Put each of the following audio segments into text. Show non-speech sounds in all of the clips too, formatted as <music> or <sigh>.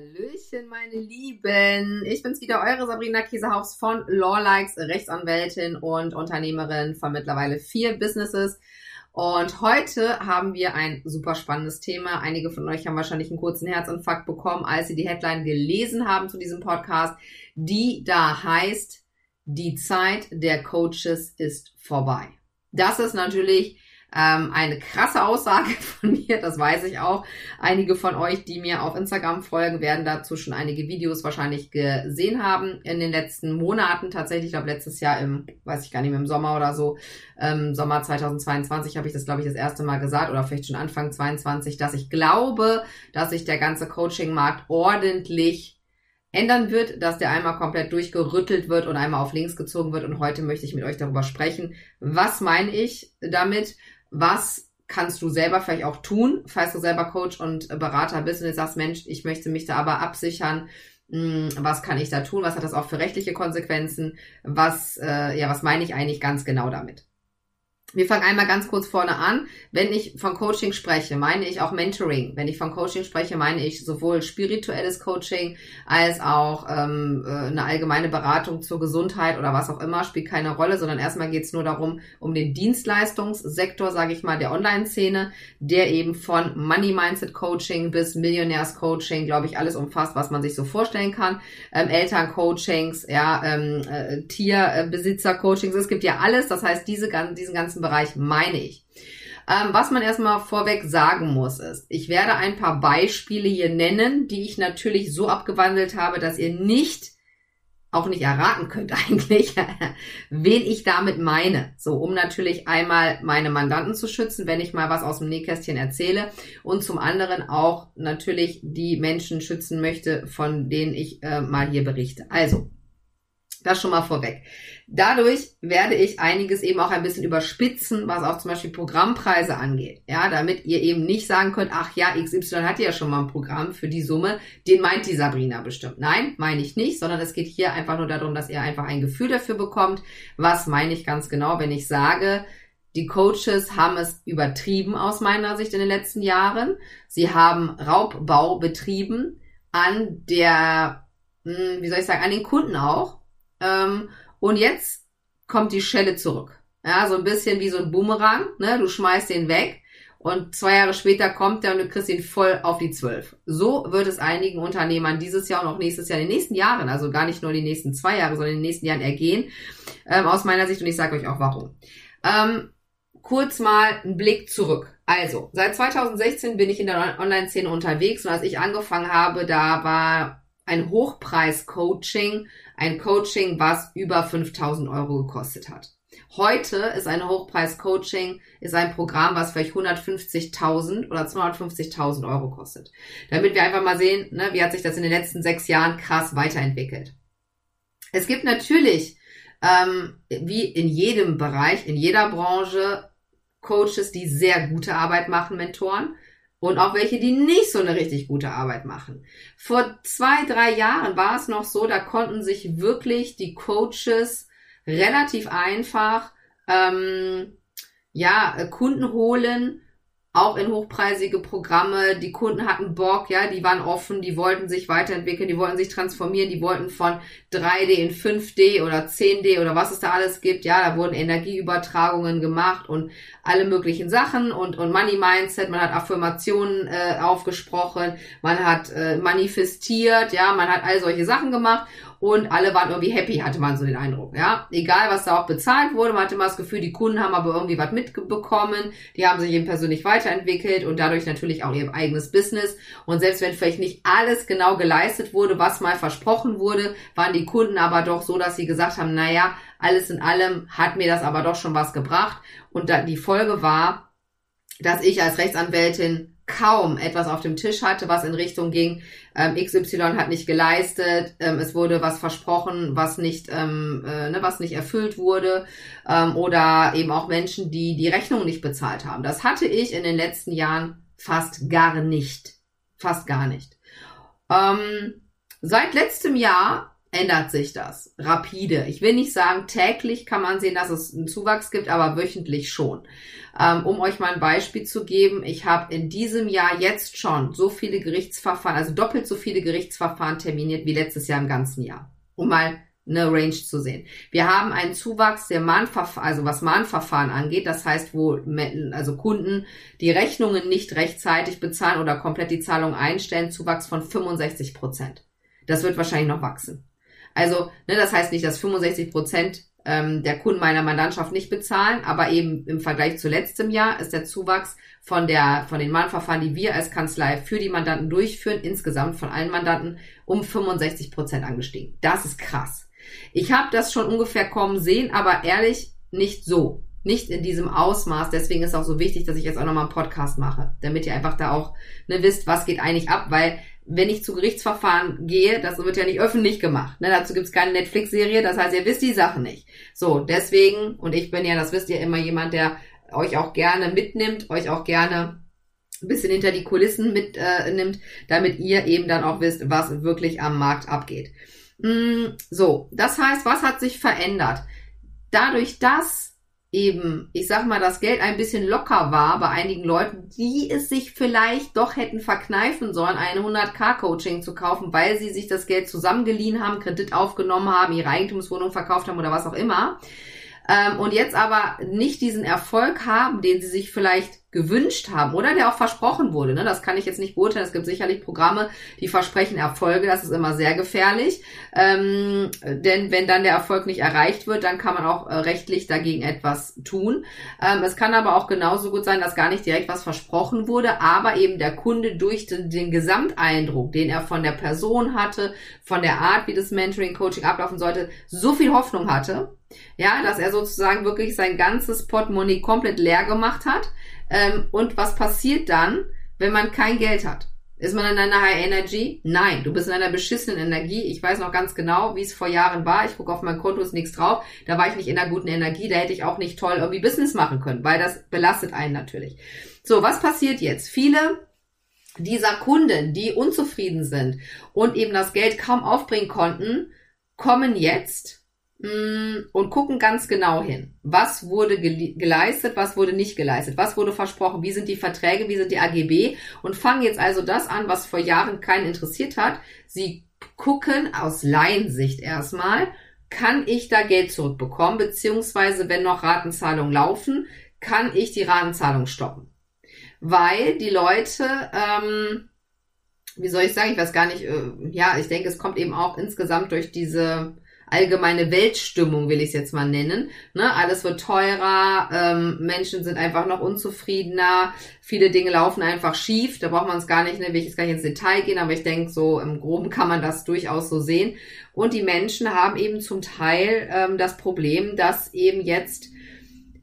Hallöchen, meine Lieben. Ich bin's wieder, eure Sabrina Käsehaus von Lawlikes, Rechtsanwältin und Unternehmerin von mittlerweile vier Businesses. Und heute haben wir ein super spannendes Thema. Einige von euch haben wahrscheinlich einen kurzen Herzinfarkt bekommen, als sie die Headline gelesen haben zu diesem Podcast, die da heißt, die Zeit der Coaches ist vorbei. Das ist natürlich ähm, eine krasse Aussage <laughs> von mir, das weiß ich auch. Einige von euch, die mir auf Instagram folgen, werden dazu schon einige Videos wahrscheinlich gesehen haben in den letzten Monaten. Tatsächlich, ich glaube, letztes Jahr im, weiß ich gar nicht mehr, im Sommer oder so, ähm, Sommer 2022 habe ich das, glaube ich, das erste Mal gesagt oder vielleicht schon Anfang 22, dass ich glaube, dass sich der ganze Coaching-Markt ordentlich ändern wird, dass der einmal komplett durchgerüttelt wird und einmal auf links gezogen wird. Und heute möchte ich mit euch darüber sprechen. Was meine ich damit? Was kannst du selber vielleicht auch tun, falls du selber Coach und Berater bist und du sagst, Mensch, ich möchte mich da aber absichern, hm, was kann ich da tun, was hat das auch für rechtliche Konsequenzen, was, äh, ja, was meine ich eigentlich ganz genau damit? Wir fangen einmal ganz kurz vorne an. Wenn ich von Coaching spreche, meine ich auch Mentoring. Wenn ich von Coaching spreche, meine ich sowohl spirituelles Coaching als auch ähm, äh, eine allgemeine Beratung zur Gesundheit oder was auch immer, spielt keine Rolle, sondern erstmal geht es nur darum, um den Dienstleistungssektor, sage ich mal, der Online-Szene, der eben von Money Mindset Coaching bis Millionärs Coaching, glaube ich, alles umfasst, was man sich so vorstellen kann. Ähm, Eltern-Coachings, ja, ähm, äh, Tierbesitzer-Coachings, es gibt ja alles. Das heißt, diese, diesen ganzen Bereich meine ich. Ähm, was man erstmal vorweg sagen muss, ist, ich werde ein paar Beispiele hier nennen, die ich natürlich so abgewandelt habe, dass ihr nicht auch nicht erraten könnt <laughs> eigentlich, wen ich damit meine. So, um natürlich einmal meine Mandanten zu schützen, wenn ich mal was aus dem Nähkästchen erzähle und zum anderen auch natürlich die Menschen schützen möchte, von denen ich äh, mal hier berichte. Also, das schon mal vorweg. Dadurch werde ich einiges eben auch ein bisschen überspitzen, was auch zum Beispiel Programmpreise angeht. Ja, damit ihr eben nicht sagen könnt, ach ja, XY hat ja schon mal ein Programm für die Summe, den meint die Sabrina bestimmt. Nein, meine ich nicht, sondern es geht hier einfach nur darum, dass ihr einfach ein Gefühl dafür bekommt. Was meine ich ganz genau, wenn ich sage, die Coaches haben es übertrieben aus meiner Sicht in den letzten Jahren. Sie haben Raubbau betrieben an der, hm, wie soll ich sagen, an den Kunden auch ähm, und jetzt kommt die Schelle zurück. Ja, so ein bisschen wie so ein Boomerang, ne? Du schmeißt den weg und zwei Jahre später kommt der und du kriegst ihn voll auf die zwölf. So wird es einigen Unternehmern dieses Jahr und auch nächstes Jahr, in den nächsten Jahren, also gar nicht nur die nächsten zwei Jahre, sondern in den nächsten Jahren ergehen, ähm, aus meiner Sicht und ich sage euch auch warum. Ähm, kurz mal ein Blick zurück. Also, seit 2016 bin ich in der Online-Szene unterwegs und als ich angefangen habe, da war ein Hochpreis-Coaching ein Coaching, was über 5000 Euro gekostet hat. Heute ist ein Hochpreis-Coaching, ist ein Programm, was vielleicht 150.000 oder 250.000 Euro kostet. Damit wir einfach mal sehen, ne, wie hat sich das in den letzten sechs Jahren krass weiterentwickelt. Es gibt natürlich, ähm, wie in jedem Bereich, in jeder Branche, Coaches, die sehr gute Arbeit machen, Mentoren und auch welche, die nicht so eine richtig gute Arbeit machen. Vor zwei, drei Jahren war es noch so, da konnten sich wirklich die Coaches relativ einfach ähm, ja Kunden holen auch in hochpreisige Programme. Die Kunden hatten Bock, ja, die waren offen, die wollten sich weiterentwickeln, die wollten sich transformieren, die wollten von 3D in 5D oder 10D oder was es da alles gibt. Ja, da wurden Energieübertragungen gemacht und alle möglichen Sachen und, und Money Mindset, man hat Affirmationen äh, aufgesprochen, man hat äh, manifestiert, ja, man hat all solche Sachen gemacht und alle waren irgendwie happy, hatte man so den Eindruck. Ja, egal was da auch bezahlt wurde, man hatte immer das Gefühl, die Kunden haben aber irgendwie was mitbekommen, die haben sich eben persönlich weiterentwickelt und dadurch natürlich auch ihr eigenes Business. Und selbst wenn vielleicht nicht alles genau geleistet wurde, was mal versprochen wurde, waren die Kunden aber doch so, dass sie gesagt haben, naja, alles in allem hat mir das aber doch schon was gebracht. Und da, die Folge war, dass ich als Rechtsanwältin kaum etwas auf dem Tisch hatte, was in Richtung ging, ähm, XY hat nicht geleistet, ähm, es wurde was versprochen, was nicht, ähm, äh, ne, was nicht erfüllt wurde, ähm, oder eben auch Menschen, die die Rechnung nicht bezahlt haben. Das hatte ich in den letzten Jahren fast gar nicht. Fast gar nicht. Ähm, seit letztem Jahr ändert sich das rapide. Ich will nicht sagen, täglich kann man sehen, dass es einen Zuwachs gibt, aber wöchentlich schon. Ähm, um euch mal ein Beispiel zu geben, ich habe in diesem Jahr jetzt schon so viele Gerichtsverfahren, also doppelt so viele Gerichtsverfahren terminiert wie letztes Jahr im ganzen Jahr. Um mal eine Range zu sehen. Wir haben einen Zuwachs der Mahnverfahren, also was Mahnverfahren angeht, das heißt, wo also Kunden die Rechnungen nicht rechtzeitig bezahlen oder komplett die Zahlung einstellen, Zuwachs von 65 Prozent. Das wird wahrscheinlich noch wachsen. Also, ne, das heißt nicht, dass 65 Prozent ähm, der Kunden meiner Mandantschaft nicht bezahlen, aber eben im Vergleich zu letztem Jahr ist der Zuwachs von der von den Mahnverfahren, die wir als Kanzlei für die Mandanten durchführen, insgesamt von allen Mandanten um 65 Prozent angestiegen. Das ist krass. Ich habe das schon ungefähr kommen sehen, aber ehrlich nicht so. Nicht in diesem Ausmaß. Deswegen ist auch so wichtig, dass ich jetzt auch nochmal einen Podcast mache, damit ihr einfach da auch ne, wisst, was geht eigentlich ab, weil wenn ich zu Gerichtsverfahren gehe, das wird ja nicht öffentlich gemacht. Ne? Dazu gibt's keine Netflix-Serie, das heißt, ihr wisst die Sachen nicht. So, deswegen, und ich bin ja, das wisst ihr, immer jemand, der euch auch gerne mitnimmt, euch auch gerne ein bisschen hinter die Kulissen mitnimmt, äh, damit ihr eben dann auch wisst, was wirklich am Markt abgeht. Mm, so, das heißt, was hat sich verändert? Dadurch, dass eben, ich sag mal, das Geld ein bisschen locker war bei einigen Leuten, die es sich vielleicht doch hätten verkneifen sollen, eine 100k-Coaching zu kaufen, weil sie sich das Geld zusammengeliehen haben, Kredit aufgenommen haben, ihre Eigentumswohnung verkauft haben oder was auch immer. Ähm, und jetzt aber nicht diesen Erfolg haben, den sie sich vielleicht gewünscht haben oder der auch versprochen wurde. Ne? Das kann ich jetzt nicht beurteilen. Es gibt sicherlich Programme, die versprechen Erfolge. Das ist immer sehr gefährlich. Ähm, denn wenn dann der Erfolg nicht erreicht wird, dann kann man auch äh, rechtlich dagegen etwas tun. Ähm, es kann aber auch genauso gut sein, dass gar nicht direkt was versprochen wurde, aber eben der Kunde durch den, den Gesamteindruck, den er von der Person hatte, von der Art, wie das Mentoring-Coaching ablaufen sollte, so viel Hoffnung hatte, ja, dass er sozusagen wirklich sein ganzes Portemonnaie komplett leer gemacht hat ähm, und was passiert dann, wenn man kein Geld hat? Ist man in einer High Energy? Nein, du bist in einer beschissenen Energie. Ich weiß noch ganz genau, wie es vor Jahren war. Ich gucke auf mein Konto, ist nichts drauf. Da war ich nicht in einer guten Energie. Da hätte ich auch nicht toll irgendwie Business machen können, weil das belastet einen natürlich. So, was passiert jetzt? Viele dieser Kunden, die unzufrieden sind und eben das Geld kaum aufbringen konnten, kommen jetzt und gucken ganz genau hin. Was wurde geleistet, was wurde nicht geleistet, was wurde versprochen, wie sind die Verträge, wie sind die AGB und fangen jetzt also das an, was vor Jahren keinen interessiert hat. Sie gucken aus Laiensicht erstmal, kann ich da Geld zurückbekommen, beziehungsweise wenn noch Ratenzahlungen laufen, kann ich die Ratenzahlung stoppen. Weil die Leute, ähm, wie soll ich sagen, ich weiß gar nicht, äh, ja, ich denke, es kommt eben auch insgesamt durch diese allgemeine Weltstimmung, will ich es jetzt mal nennen. Ne? Alles wird teurer, ähm, Menschen sind einfach noch unzufriedener, viele Dinge laufen einfach schief, da braucht man es gar nicht, ne, will ich jetzt gar nicht ins Detail gehen, aber ich denke, so im Groben kann man das durchaus so sehen. Und die Menschen haben eben zum Teil ähm, das Problem, dass eben jetzt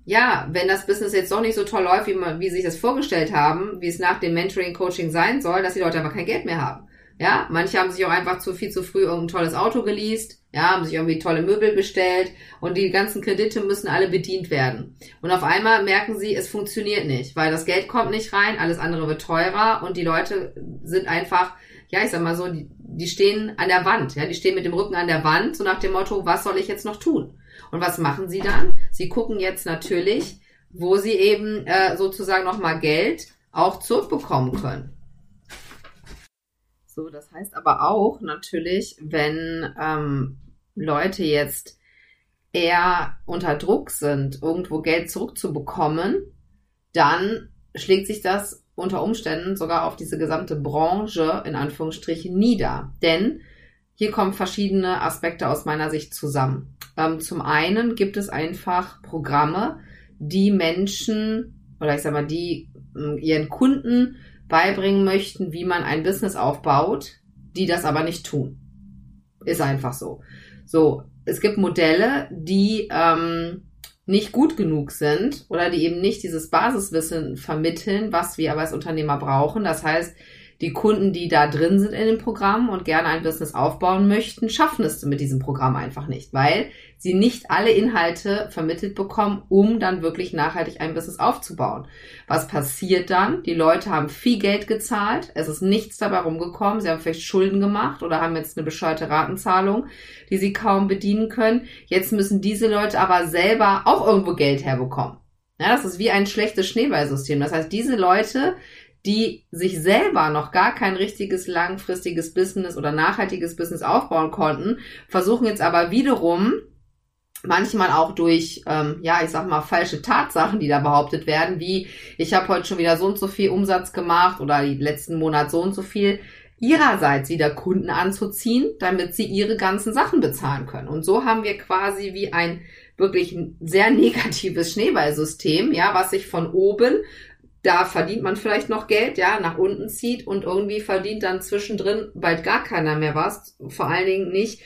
ja, wenn das Business jetzt doch nicht so toll läuft, wie, man, wie sie sich das vorgestellt haben, wie es nach dem Mentoring-Coaching sein soll, dass die Leute einfach kein Geld mehr haben. Ja, manche haben sich auch einfach zu viel zu früh irgendein tolles Auto geleast ja, haben sich irgendwie tolle Möbel bestellt und die ganzen Kredite müssen alle bedient werden. Und auf einmal merken sie, es funktioniert nicht, weil das Geld kommt nicht rein, alles andere wird teurer und die Leute sind einfach, ja, ich sag mal so, die, die stehen an der Wand, ja, die stehen mit dem Rücken an der Wand, so nach dem Motto, was soll ich jetzt noch tun? Und was machen sie dann? Sie gucken jetzt natürlich, wo sie eben äh, sozusagen nochmal Geld auch zurückbekommen können. So, das heißt aber auch natürlich, wenn ähm, Leute jetzt eher unter Druck sind, irgendwo Geld zurückzubekommen, dann schlägt sich das unter Umständen sogar auf diese gesamte Branche in Anführungsstrichen nieder. Denn hier kommen verschiedene Aspekte aus meiner Sicht zusammen. Ähm, zum einen gibt es einfach Programme, die Menschen oder ich sag mal, die äh, ihren Kunden beibringen möchten, wie man ein Business aufbaut, die das aber nicht tun. Ist einfach so. So, es gibt Modelle, die ähm, nicht gut genug sind oder die eben nicht dieses Basiswissen vermitteln, was wir aber als Unternehmer brauchen. Das heißt, die Kunden, die da drin sind in dem Programm und gerne ein Business aufbauen möchten, schaffen es mit diesem Programm einfach nicht, weil sie nicht alle Inhalte vermittelt bekommen, um dann wirklich nachhaltig ein Business aufzubauen. Was passiert dann? Die Leute haben viel Geld gezahlt, es ist nichts dabei rumgekommen, sie haben vielleicht Schulden gemacht oder haben jetzt eine bescheuerte Ratenzahlung, die sie kaum bedienen können. Jetzt müssen diese Leute aber selber auch irgendwo Geld herbekommen. Ja, das ist wie ein schlechtes Schneeballsystem. Das heißt, diese Leute die sich selber noch gar kein richtiges langfristiges Business oder nachhaltiges Business aufbauen konnten, versuchen jetzt aber wiederum manchmal auch durch, ähm, ja, ich sag mal, falsche Tatsachen, die da behauptet werden, wie ich habe heute schon wieder so und so viel Umsatz gemacht oder die letzten Monat so und so viel, ihrerseits wieder Kunden anzuziehen, damit sie ihre ganzen Sachen bezahlen können. Und so haben wir quasi wie ein wirklich sehr negatives Schneeballsystem, ja, was sich von oben da verdient man vielleicht noch Geld, ja, nach unten zieht und irgendwie verdient dann zwischendrin bald gar keiner mehr was. Vor allen Dingen nicht,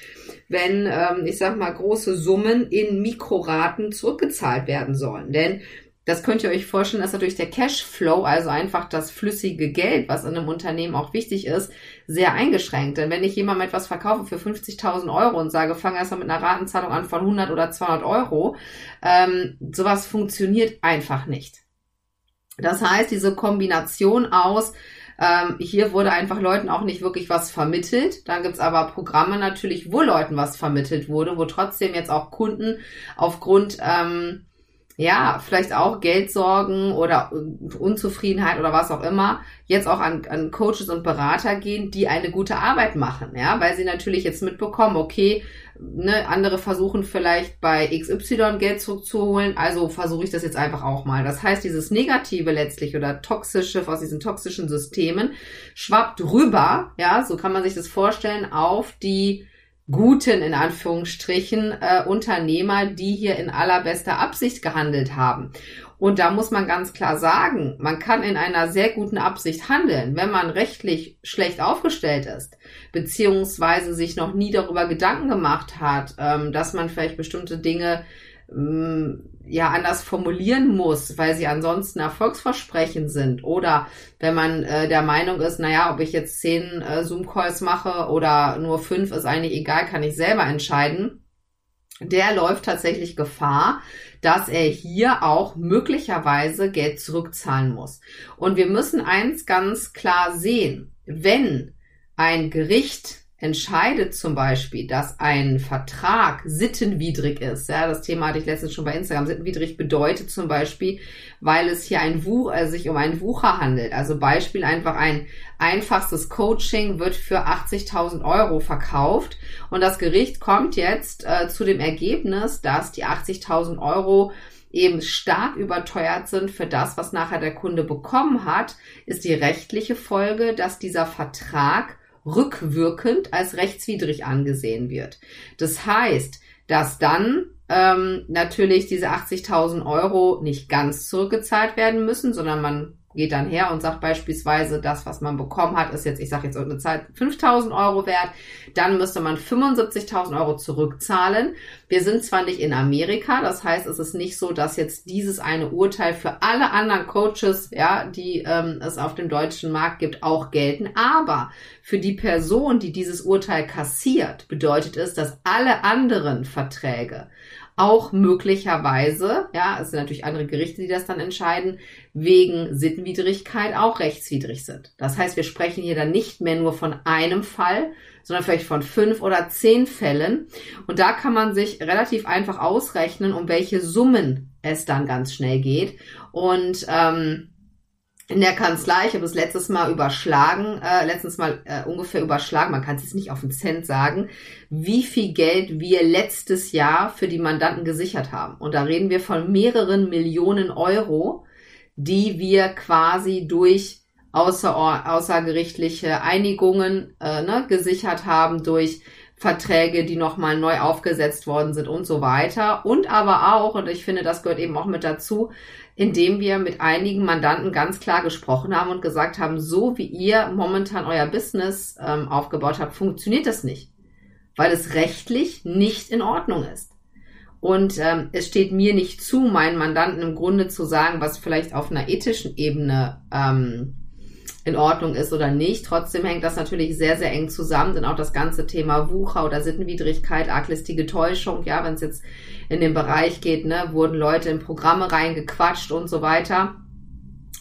wenn, ähm, ich sag mal, große Summen in Mikroraten zurückgezahlt werden sollen. Denn das könnt ihr euch vorstellen, ist natürlich der Cashflow, also einfach das flüssige Geld, was in einem Unternehmen auch wichtig ist, sehr eingeschränkt. Denn wenn ich jemandem etwas verkaufe für 50.000 Euro und sage, fange erstmal mit einer Ratenzahlung an von 100 oder 200 Euro, ähm, sowas funktioniert einfach nicht. Das heißt, diese Kombination aus, ähm, hier wurde einfach Leuten auch nicht wirklich was vermittelt. Dann gibt's aber Programme natürlich, wo Leuten was vermittelt wurde, wo trotzdem jetzt auch Kunden aufgrund ähm, ja, vielleicht auch Geldsorgen oder Unzufriedenheit oder was auch immer, jetzt auch an, an Coaches und Berater gehen, die eine gute Arbeit machen, ja, weil sie natürlich jetzt mitbekommen, okay, ne, andere versuchen vielleicht bei XY Geld zurückzuholen, also versuche ich das jetzt einfach auch mal. Das heißt, dieses Negative letztlich oder toxische aus diesen toxischen Systemen schwappt rüber, ja, so kann man sich das vorstellen, auf die guten, in Anführungsstrichen, äh, Unternehmer, die hier in allerbester Absicht gehandelt haben. Und da muss man ganz klar sagen, man kann in einer sehr guten Absicht handeln, wenn man rechtlich schlecht aufgestellt ist, beziehungsweise sich noch nie darüber Gedanken gemacht hat, ähm, dass man vielleicht bestimmte Dinge ähm, ja anders formulieren muss, weil sie ansonsten Erfolgsversprechen sind. Oder wenn man äh, der Meinung ist, naja, ob ich jetzt zehn äh, Zoom-Calls mache oder nur fünf, ist eigentlich egal, kann ich selber entscheiden. Der läuft tatsächlich Gefahr, dass er hier auch möglicherweise Geld zurückzahlen muss. Und wir müssen eins ganz klar sehen. Wenn ein Gericht entscheidet zum Beispiel, dass ein Vertrag sittenwidrig ist, ja, das Thema hatte ich letztens schon bei Instagram, sittenwidrig bedeutet zum Beispiel, weil es hier ein Wuch, äh, sich um einen Wucher handelt. Also Beispiel einfach ein einfachstes Coaching wird für 80.000 Euro verkauft. Und das Gericht kommt jetzt äh, zu dem Ergebnis, dass die 80.000 Euro eben stark überteuert sind für das, was nachher der Kunde bekommen hat, ist die rechtliche Folge, dass dieser Vertrag rückwirkend als rechtswidrig angesehen wird. Das heißt, dass dann ähm, natürlich diese 80.000 Euro nicht ganz zurückgezahlt werden müssen, sondern man geht dann her und sagt beispielsweise, das, was man bekommen hat, ist jetzt, ich sage jetzt irgendeine Zeit, 5000 Euro wert, dann müsste man 75.000 Euro zurückzahlen. Wir sind zwar nicht in Amerika, das heißt, es ist nicht so, dass jetzt dieses eine Urteil für alle anderen Coaches, ja, die ähm, es auf dem deutschen Markt gibt, auch gelten, aber für die Person, die dieses Urteil kassiert, bedeutet es, dass alle anderen Verträge auch möglicherweise, ja, es sind natürlich andere Gerichte, die das dann entscheiden, wegen Sittenwidrigkeit auch rechtswidrig sind. Das heißt, wir sprechen hier dann nicht mehr nur von einem Fall, sondern vielleicht von fünf oder zehn Fällen. Und da kann man sich relativ einfach ausrechnen, um welche Summen es dann ganz schnell geht. Und ähm, in der Kanzlei, ich habe es letztes Mal überschlagen, äh, letztens mal äh, ungefähr überschlagen, man kann es jetzt nicht auf den Cent sagen, wie viel Geld wir letztes Jahr für die Mandanten gesichert haben. Und da reden wir von mehreren Millionen Euro, die wir quasi durch außer, außergerichtliche Einigungen äh, ne, gesichert haben, durch Verträge, die nochmal neu aufgesetzt worden sind und so weiter. Und aber auch, und ich finde, das gehört eben auch mit dazu, indem wir mit einigen Mandanten ganz klar gesprochen haben und gesagt haben, so wie ihr momentan euer Business ähm, aufgebaut habt, funktioniert das nicht, weil es rechtlich nicht in Ordnung ist. Und ähm, es steht mir nicht zu, meinen Mandanten im Grunde zu sagen, was vielleicht auf einer ethischen Ebene ähm, in Ordnung ist oder nicht. Trotzdem hängt das natürlich sehr, sehr eng zusammen, denn auch das ganze Thema Wucher oder Sittenwidrigkeit, arglistige Täuschung, ja, wenn es jetzt in den Bereich geht, ne, wurden Leute in Programme reingequatscht und so weiter.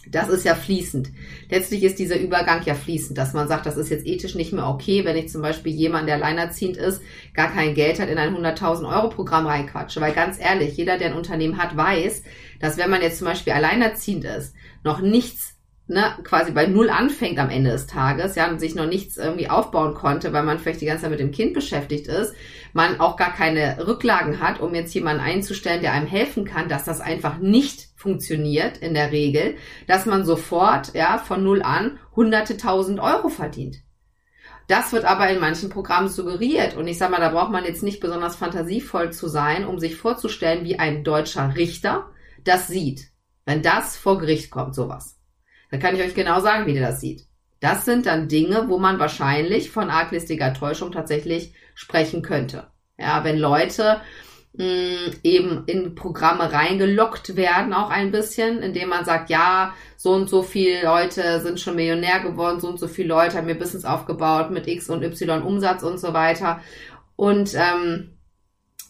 Das ist ja fließend. Letztlich ist dieser Übergang ja fließend, dass man sagt, das ist jetzt ethisch nicht mehr okay, wenn ich zum Beispiel jemand, der alleinerziehend ist, gar kein Geld hat, in ein 100.000 Euro Programm reinquatsche. Weil ganz ehrlich, jeder, der ein Unternehmen hat, weiß, dass wenn man jetzt zum Beispiel alleinerziehend ist, noch nichts ne, quasi bei Null anfängt am Ende des Tages, ja, und sich noch nichts irgendwie aufbauen konnte, weil man vielleicht die ganze Zeit mit dem Kind beschäftigt ist, man auch gar keine Rücklagen hat, um jetzt jemanden einzustellen, der einem helfen kann, dass das einfach nicht funktioniert in der Regel, dass man sofort, ja, von Null an hunderte tausend Euro verdient. Das wird aber in manchen Programmen suggeriert. Und ich sage mal, da braucht man jetzt nicht besonders fantasievoll zu sein, um sich vorzustellen, wie ein deutscher Richter das sieht. Wenn das vor Gericht kommt, sowas. Da kann ich euch genau sagen, wie der das sieht. Das sind dann Dinge, wo man wahrscheinlich von arglistiger Täuschung tatsächlich sprechen könnte. Ja, wenn Leute mh, hm, eben in Programme reingelockt werden, auch ein bisschen, indem man sagt, ja, so und so viele Leute sind schon Millionär geworden, so und so viele Leute haben ihr Business aufgebaut mit X und Y Umsatz und so weiter. Und ähm,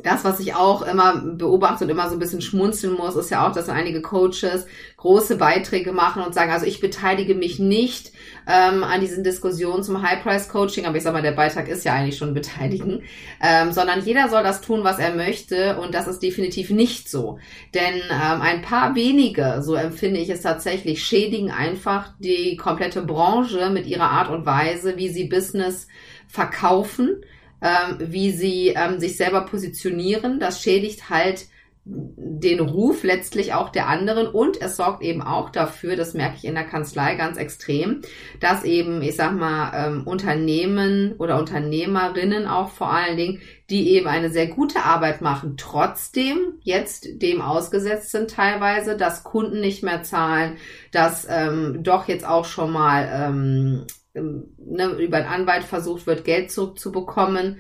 das, was ich auch immer beobachte und immer so ein bisschen schmunzeln muss, ist ja auch, dass einige Coaches große Beiträge machen und sagen, also ich beteilige mich nicht ähm, an diesen Diskussionen zum High-Price-Coaching, aber ich sag mal, der Beitrag ist ja eigentlich schon beteiligen, ähm, sondern jeder soll das tun, was er möchte und das ist definitiv nicht so. Denn ähm, ein paar wenige, so empfinde ich es tatsächlich, schädigen einfach die komplette Branche mit ihrer Art und Weise, wie sie Business verkaufen ähm, wie sie ähm, sich selber positionieren. Das schädigt halt den Ruf letztlich auch der anderen und es sorgt eben auch dafür, das merke ich in der Kanzlei ganz extrem, dass eben, ich sag mal, ähm, Unternehmen oder Unternehmerinnen auch vor allen Dingen, die eben eine sehr gute Arbeit machen, trotzdem jetzt dem ausgesetzt sind teilweise, dass Kunden nicht mehr zahlen, dass ähm, doch jetzt auch schon mal ähm, ne, über einen Anwalt versucht wird, Geld zurückzubekommen.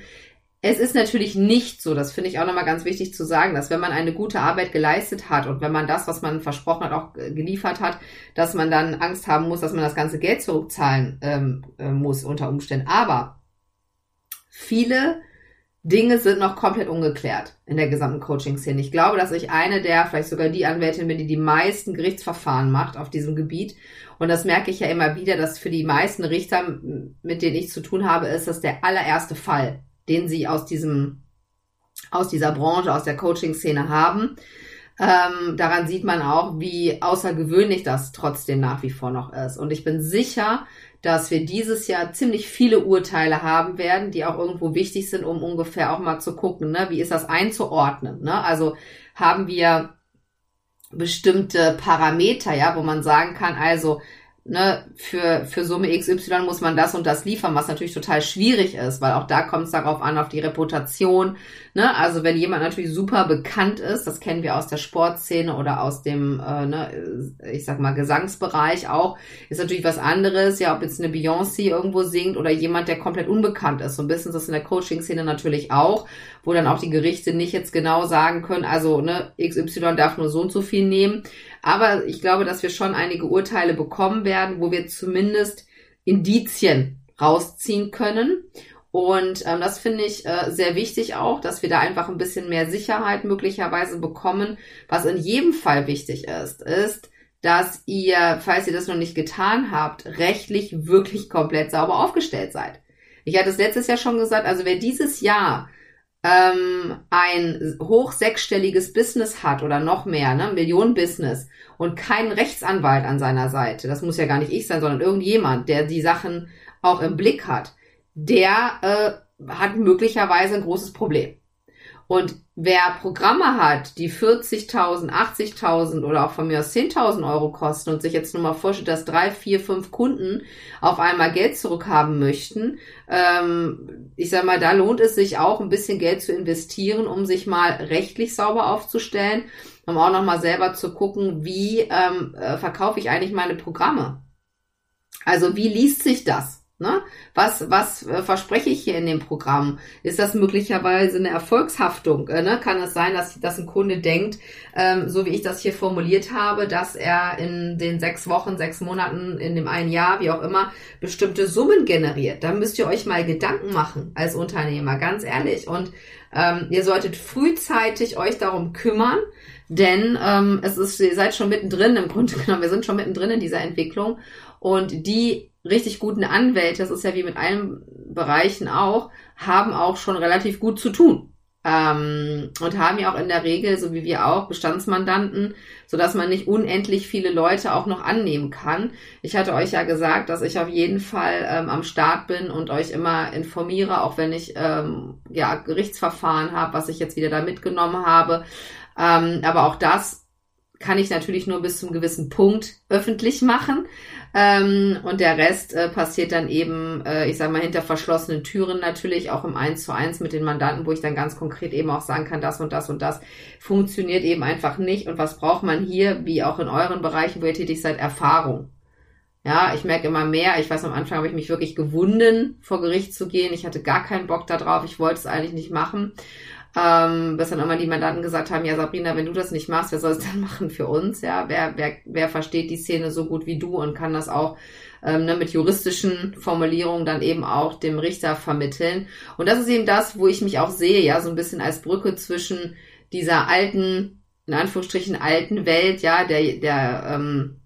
Es ist natürlich nicht so, das finde ich auch nochmal ganz wichtig zu sagen, dass wenn man eine gute Arbeit geleistet hat und wenn man das, was man versprochen hat, auch geliefert hat, dass man dann Angst haben muss, dass man das ganze Geld zurückzahlen ähm, äh, muss unter Umständen. Aber viele Dinge sind noch komplett ungeklärt in der gesamten Coaching-Szene. Ich glaube, dass ich eine der, vielleicht sogar die Anwältin bin, die die meisten Gerichtsverfahren macht auf diesem Gebiet. Und das merke ich ja immer wieder, dass für die meisten Richter, mit denen ich zu tun habe, ist das der allererste Fall, den sie aus diesem, aus dieser Branche, aus der Coaching-Szene haben. Ähm, daran sieht man auch, wie außergewöhnlich das trotzdem nach wie vor noch ist. Und ich bin sicher, dass wir dieses Jahr ziemlich viele Urteile haben werden, die auch irgendwo wichtig sind, um ungefähr auch mal zu gucken, ne, wie ist das einzuordnen. Ne? Also haben wir bestimmte Parameter, ja, wo man sagen kann, also ne, für, für Summe XY muss man das und das liefern, was natürlich total schwierig ist, weil auch da kommt es darauf an, auf die Reputation. Ne? Also wenn jemand natürlich super bekannt ist, das kennen wir aus der Sportszene oder aus dem, äh, ne, ich sag mal, Gesangsbereich auch, ist natürlich was anderes, ja, ob jetzt eine Beyoncé irgendwo singt oder jemand, der komplett unbekannt ist. So ein bisschen das in der Coaching-Szene natürlich auch, wo dann auch die Gerichte nicht jetzt genau sagen können, also ne, XY darf nur so und so viel nehmen. Aber ich glaube, dass wir schon einige Urteile bekommen werden, wo wir zumindest Indizien rausziehen können. Und ähm, das finde ich äh, sehr wichtig auch, dass wir da einfach ein bisschen mehr Sicherheit möglicherweise bekommen. Was in jedem Fall wichtig ist, ist, dass ihr, falls ihr das noch nicht getan habt, rechtlich wirklich komplett sauber aufgestellt seid. Ich hatte es letztes Jahr schon gesagt, also wer dieses Jahr ähm, ein hoch sechsstelliges Business hat oder noch mehr, ne, Millionen-Business und keinen Rechtsanwalt an seiner Seite, das muss ja gar nicht ich sein, sondern irgendjemand, der die Sachen auch im Blick hat, der äh, hat möglicherweise ein großes Problem. Und wer Programme hat, die 40.000, 80.000 oder auch von mir aus 10.000 Euro kosten und sich jetzt nur mal vorstellt, dass drei, vier, fünf Kunden auf einmal Geld zurückhaben möchten, ähm, ich sag mal, da lohnt es sich auch ein bisschen Geld zu investieren, um sich mal rechtlich sauber aufzustellen, um auch nochmal selber zu gucken, wie ähm, äh, verkaufe ich eigentlich meine Programme. Also wie liest sich das? Ne? Was, was äh, verspreche ich hier in dem Programm? Ist das möglicherweise eine Erfolgshaftung? Äh, ne? Kann es sein, dass, dass ein Kunde denkt, ähm, so wie ich das hier formuliert habe, dass er in den sechs Wochen, sechs Monaten, in dem einen Jahr, wie auch immer, bestimmte Summen generiert? Da müsst ihr euch mal Gedanken machen als Unternehmer, ganz ehrlich. Und ähm, ihr solltet frühzeitig euch darum kümmern, denn ähm, es ist, ihr seid schon mittendrin im Grunde genommen, wir sind schon mittendrin in dieser Entwicklung. Und die richtig guten Anwälte, das ist ja wie mit allen Bereichen auch, haben auch schon relativ gut zu tun. Ähm, und haben ja auch in der Regel, so wie wir auch, Bestandsmandanten, so dass man nicht unendlich viele Leute auch noch annehmen kann. Ich hatte euch ja gesagt, dass ich auf jeden Fall ähm, am Start bin und euch immer informiere, auch wenn ich ähm, ja Gerichtsverfahren habe, was ich jetzt wieder da mitgenommen habe. Ähm, aber auch das kann ich natürlich nur bis zum gewissen Punkt öffentlich machen. Ähm, und der Rest äh, passiert dann eben, äh, ich sage mal, hinter verschlossenen Türen natürlich, auch im Eins zu eins mit den Mandanten, wo ich dann ganz konkret eben auch sagen kann, das und das und das funktioniert eben einfach nicht. Und was braucht man hier, wie auch in euren Bereichen, wo ihr tätig seid, Erfahrung. Ja, ich merke immer mehr. Ich weiß, am Anfang habe ich mich wirklich gewunden, vor Gericht zu gehen. Ich hatte gar keinen Bock darauf. Ich wollte es eigentlich nicht machen. Ähm, bis dann immer die Mandanten gesagt haben, ja Sabrina, wenn du das nicht machst, wer soll es dann <laughs> machen für uns? Ja, wer, wer, wer versteht die Szene so gut wie du und kann das auch ähm, ne, mit juristischen Formulierungen dann eben auch dem Richter vermitteln. Und das ist eben das, wo ich mich auch sehe, ja, so ein bisschen als Brücke zwischen dieser alten, in Anführungsstrichen alten Welt, ja, der, der ähm,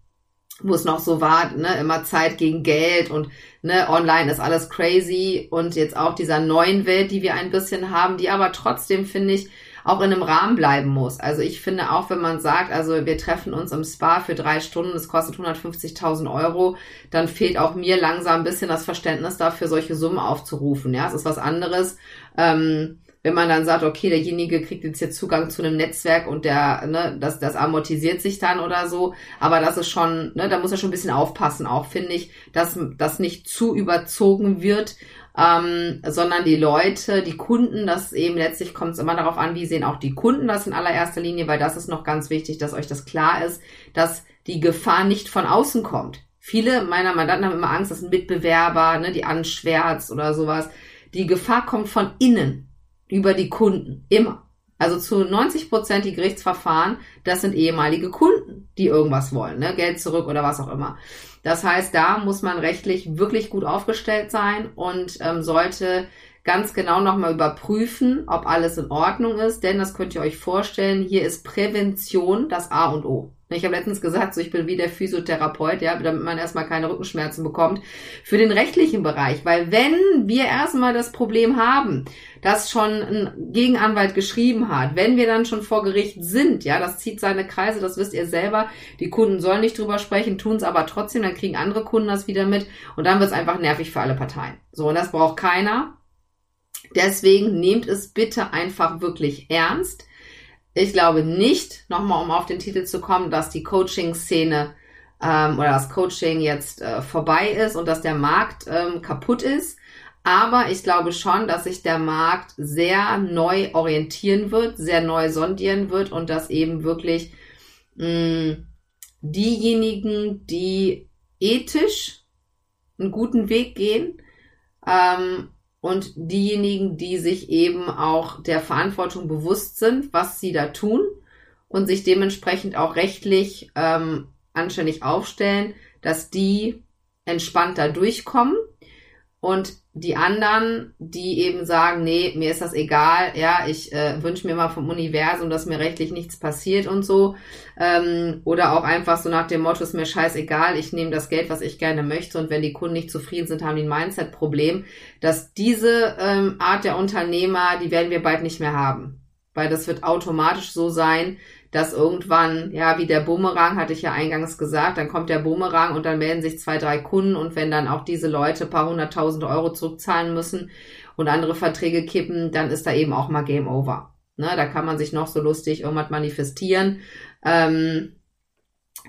wo es noch so war, ne, immer Zeit gegen Geld und ne, online ist alles crazy und jetzt auch dieser neuen Welt, die wir ein bisschen haben, die aber trotzdem, finde ich, auch in einem Rahmen bleiben muss. Also ich finde auch, wenn man sagt, also wir treffen uns im Spa für drei Stunden, das kostet 150.000 Euro, dann fehlt auch mir langsam ein bisschen das Verständnis dafür, solche Summen aufzurufen. Ja, es ist was anderes. Ähm, wenn man dann sagt, okay, derjenige kriegt jetzt hier Zugang zu einem Netzwerk und der, ne, das, das amortisiert sich dann oder so. Aber das ist schon, ne, da muss er schon ein bisschen aufpassen, auch finde ich, dass das nicht zu überzogen wird, ähm, sondern die Leute, die Kunden, das eben letztlich kommt es immer darauf an, wie sehen auch die Kunden das in allererster Linie, weil das ist noch ganz wichtig, dass euch das klar ist, dass die Gefahr nicht von außen kommt. Viele meiner Mandanten haben immer Angst, dass ein Mitbewerber, ne, die anschwärzt oder sowas. Die Gefahr kommt von innen über die Kunden. Immer. Also zu 90 Prozent die Gerichtsverfahren, das sind ehemalige Kunden, die irgendwas wollen, ne? Geld zurück oder was auch immer. Das heißt, da muss man rechtlich wirklich gut aufgestellt sein und ähm, sollte ganz genau nochmal überprüfen, ob alles in Ordnung ist, denn das könnt ihr euch vorstellen, hier ist Prävention das A und O. Ich habe letztens gesagt, so ich bin wie der Physiotherapeut, ja, damit man erstmal keine Rückenschmerzen bekommt für den rechtlichen Bereich, weil wenn wir erstmal das Problem haben, dass schon ein Gegenanwalt geschrieben hat, wenn wir dann schon vor Gericht sind, ja, das zieht seine Kreise, das wisst ihr selber, die Kunden sollen nicht drüber sprechen, tun es aber trotzdem, dann kriegen andere Kunden das wieder mit und dann wird es einfach nervig für alle Parteien. So, und das braucht keiner. Deswegen nehmt es bitte einfach wirklich ernst ich glaube nicht, nochmal um auf den Titel zu kommen, dass die Coaching-Szene ähm, oder das Coaching jetzt äh, vorbei ist und dass der Markt ähm, kaputt ist. Aber ich glaube schon, dass sich der Markt sehr neu orientieren wird, sehr neu sondieren wird und dass eben wirklich mh, diejenigen, die ethisch einen guten Weg gehen, ähm, und diejenigen, die sich eben auch der Verantwortung bewusst sind, was sie da tun und sich dementsprechend auch rechtlich ähm, anständig aufstellen, dass die entspannter durchkommen und die anderen, die eben sagen, nee, mir ist das egal, ja, ich äh, wünsche mir mal vom Universum, dass mir rechtlich nichts passiert und so. Ähm, oder auch einfach so nach dem Motto, ist mir scheißegal, ich nehme das Geld, was ich gerne möchte und wenn die Kunden nicht zufrieden sind, haben die ein Mindset-Problem. Dass diese ähm, Art der Unternehmer, die werden wir bald nicht mehr haben. Weil das wird automatisch so sein, dass irgendwann, ja, wie der Bumerang, hatte ich ja eingangs gesagt, dann kommt der Bumerang und dann melden sich zwei, drei Kunden und wenn dann auch diese Leute paar hunderttausend Euro zurückzahlen müssen und andere Verträge kippen, dann ist da eben auch mal Game Over. Ne, da kann man sich noch so lustig irgendwas manifestieren. Ähm,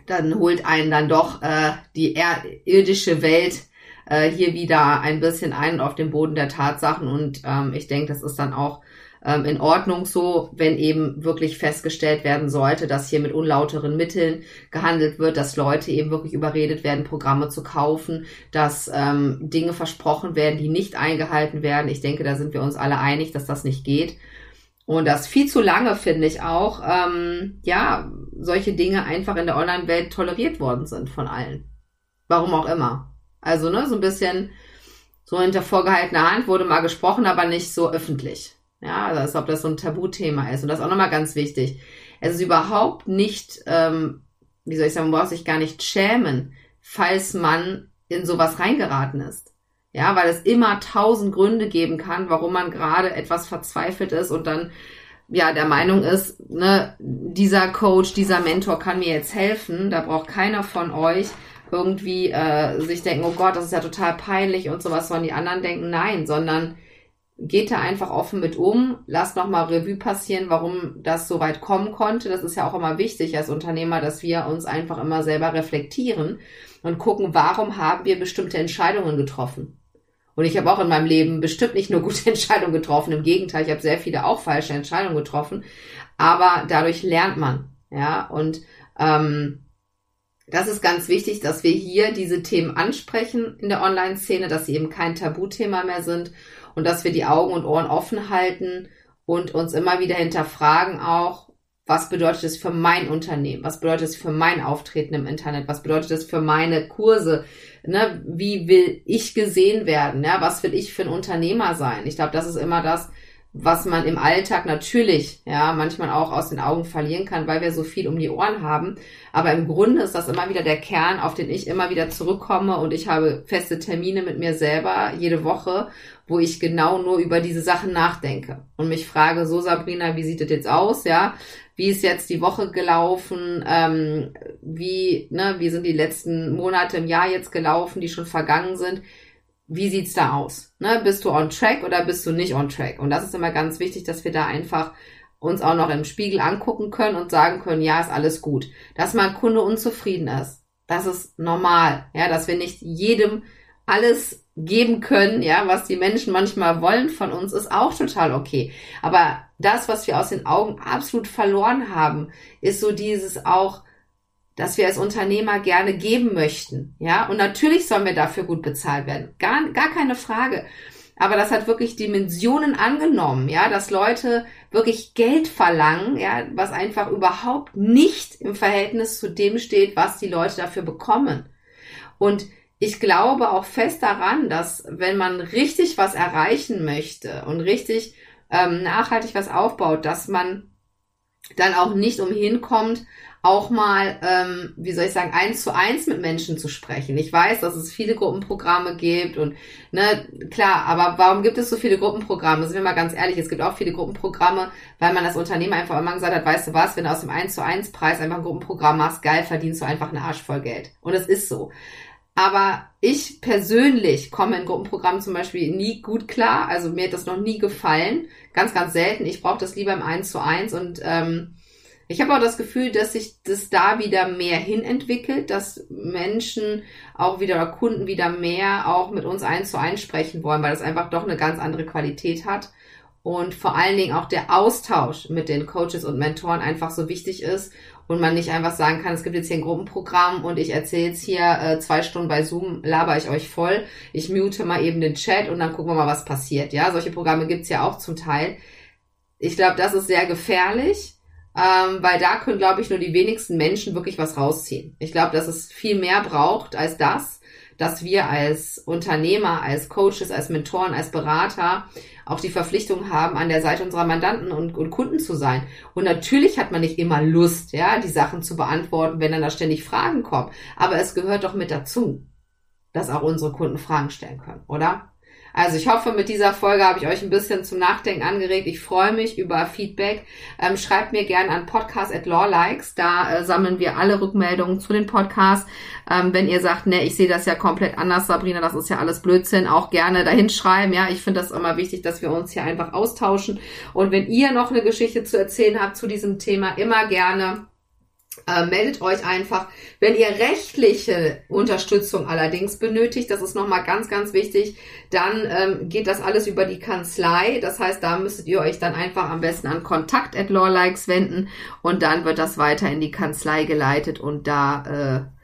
dann holt einen dann doch äh, die irdische Welt äh, hier wieder ein bisschen ein auf den Boden der Tatsachen und ähm, ich denke, das ist dann auch ähm, in Ordnung so, wenn eben wirklich festgestellt werden sollte, dass hier mit unlauteren Mitteln gehandelt wird, dass Leute eben wirklich überredet werden, Programme zu kaufen, dass ähm, Dinge versprochen werden, die nicht eingehalten werden. Ich denke, da sind wir uns alle einig, dass das nicht geht. Und das viel zu lange, finde ich auch, ähm, ja, solche Dinge einfach in der Online-Welt toleriert worden sind von allen. Warum auch immer. Also, ne, so ein bisschen so hinter vorgehaltener Hand wurde mal gesprochen, aber nicht so öffentlich. Ja, also als ob das so ein Tabuthema ist. Und das ist auch nochmal ganz wichtig. Es ist überhaupt nicht, ähm, wie soll ich sagen, man braucht sich gar nicht schämen, falls man in sowas reingeraten ist. Ja, weil es immer tausend Gründe geben kann, warum man gerade etwas verzweifelt ist und dann ja der Meinung ist, ne, dieser Coach, dieser Mentor kann mir jetzt helfen. Da braucht keiner von euch irgendwie äh, sich denken, oh Gott, das ist ja total peinlich und sowas, sollen die anderen denken. Nein, sondern geht da einfach offen mit um, lasst nochmal Revue passieren, warum das so weit kommen konnte. Das ist ja auch immer wichtig als Unternehmer, dass wir uns einfach immer selber reflektieren und gucken, warum haben wir bestimmte Entscheidungen getroffen. Und ich habe auch in meinem Leben bestimmt nicht nur gute <laughs> Entscheidungen getroffen, im Gegenteil, ich habe sehr viele auch falsche Entscheidungen getroffen, aber dadurch lernt man, ja, und ähm, das ist ganz wichtig, dass wir hier diese Themen ansprechen in der Online-Szene, dass sie eben kein Tabuthema mehr sind und dass wir die Augen und Ohren offen halten und uns immer wieder hinterfragen auch, was bedeutet es für mein Unternehmen? Was bedeutet es für mein Auftreten im Internet? Was bedeutet es für meine Kurse? Ne? Wie will ich gesehen werden? Ja? Was will ich für ein Unternehmer sein? Ich glaube, das ist immer das, was man im Alltag natürlich, ja, manchmal auch aus den Augen verlieren kann, weil wir so viel um die Ohren haben. Aber im Grunde ist das immer wieder der Kern, auf den ich immer wieder zurückkomme und ich habe feste Termine mit mir selber jede Woche, wo ich genau nur über diese Sachen nachdenke und mich frage, so Sabrina, wie sieht das jetzt aus, ja? Wie ist jetzt die Woche gelaufen? Ähm, wie, ne, wie sind die letzten Monate im Jahr jetzt gelaufen, die schon vergangen sind? wie sieht's da aus? Ne? Bist du on track oder bist du nicht on track? Und das ist immer ganz wichtig, dass wir da einfach uns auch noch im Spiegel angucken können und sagen können, ja, ist alles gut. Dass mein Kunde unzufrieden ist, das ist normal, ja, dass wir nicht jedem alles geben können, ja, was die Menschen manchmal wollen von uns, ist auch total okay. Aber das, was wir aus den Augen absolut verloren haben, ist so dieses auch, dass wir als Unternehmer gerne geben möchten. Ja, und natürlich sollen wir dafür gut bezahlt werden. Gar, gar keine Frage. Aber das hat wirklich Dimensionen angenommen, ja, dass Leute wirklich Geld verlangen, ja, was einfach überhaupt nicht im Verhältnis zu dem steht, was die Leute dafür bekommen. Und ich glaube auch fest daran, dass wenn man richtig was erreichen möchte und richtig ähm, nachhaltig was aufbaut, dass man dann auch nicht umhin kommt, auch mal, ähm, wie soll ich sagen, eins zu eins mit Menschen zu sprechen. Ich weiß, dass es viele Gruppenprogramme gibt und ne, klar, aber warum gibt es so viele Gruppenprogramme? Sind wir mal ganz ehrlich, es gibt auch viele Gruppenprogramme, weil man als Unternehmer einfach immer gesagt hat, weißt du was, wenn du aus dem eins zu eins Preis einfach ein Gruppenprogramm machst, geil, verdienst du einfach einen Arsch voll Geld. Und es ist so. Aber ich persönlich komme in Gruppenprogrammen zum Beispiel nie gut klar. Also mir hat das noch nie gefallen. Ganz, ganz selten. Ich brauche das lieber im 1 zu 1 und ähm, ich habe auch das Gefühl, dass sich das da wieder mehr hin entwickelt, dass Menschen auch wieder oder Kunden wieder mehr auch mit uns eins zu eins sprechen wollen, weil das einfach doch eine ganz andere Qualität hat. Und vor allen Dingen auch der Austausch mit den Coaches und Mentoren einfach so wichtig ist und man nicht einfach sagen kann, es gibt jetzt hier ein Gruppenprogramm und ich erzähle jetzt hier äh, zwei Stunden bei Zoom, laber ich euch voll. Ich mute mal eben den Chat und dann gucken wir mal, was passiert. Ja, solche Programme gibt's ja auch zum Teil. Ich glaube, das ist sehr gefährlich ähm, weil da können, glaube ich, nur die wenigsten Menschen wirklich was rausziehen. Ich glaube, dass es viel mehr braucht als das, dass wir als Unternehmer, als Coaches, als Mentoren, als Berater auch die Verpflichtung haben, an der Seite unserer Mandanten und, und, Kunden zu sein. Und natürlich hat man nicht immer Lust, ja, die Sachen zu beantworten, wenn dann da ständig Fragen kommen. Aber es gehört doch mit dazu, dass auch unsere Kunden Fragen stellen können, oder? Also ich hoffe, mit dieser Folge habe ich euch ein bisschen zum Nachdenken angeregt. Ich freue mich über Feedback. Ähm, schreibt mir gerne an podcast at lawlikes. Da äh, sammeln wir alle Rückmeldungen zu den Podcasts. Ähm, wenn ihr sagt, ne, ich sehe das ja komplett anders, Sabrina, das ist ja alles Blödsinn, auch gerne dahin schreiben. Ja, ich finde das immer wichtig, dass wir uns hier einfach austauschen. Und wenn ihr noch eine Geschichte zu erzählen habt zu diesem Thema, immer gerne äh, meldet euch einfach. Wenn ihr rechtliche Unterstützung allerdings benötigt, das ist nochmal ganz, ganz wichtig, dann ähm, geht das alles über die Kanzlei. Das heißt, da müsstet ihr euch dann einfach am besten an Kontakt at Lawlikes wenden und dann wird das weiter in die Kanzlei geleitet und da äh,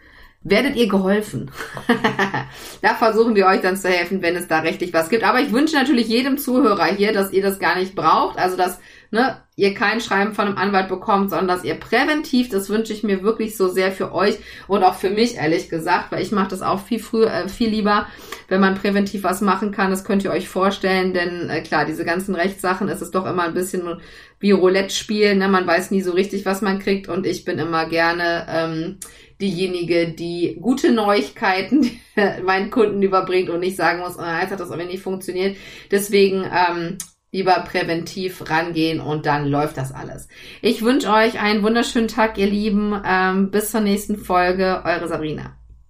werdet ihr geholfen. <laughs> da versuchen wir euch dann zu helfen, wenn es da rechtlich was gibt. Aber ich wünsche natürlich jedem Zuhörer hier, dass ihr das gar nicht braucht. Also, dass ne, ihr kein Schreiben von einem Anwalt bekommt, sondern dass ihr präventiv, das wünsche ich mir wirklich so sehr für euch und auch für mich, ehrlich gesagt, weil ich mache das auch viel früher, äh, viel lieber, wenn man präventiv was machen kann. Das könnt ihr euch vorstellen, denn äh, klar, diese ganzen Rechtssachen ist es doch immer ein bisschen wie Roulette spielen. Ne? Man weiß nie so richtig, was man kriegt und ich bin immer gerne ähm, diejenige, die gute Neuigkeiten <laughs> meinen Kunden überbringt und nicht sagen muss, oh, jetzt hat das aber nicht funktioniert. Deswegen ähm, lieber präventiv rangehen und dann läuft das alles. Ich wünsche euch einen wunderschönen Tag, ihr Lieben. Ähm, bis zur nächsten Folge. Eure Sabrina.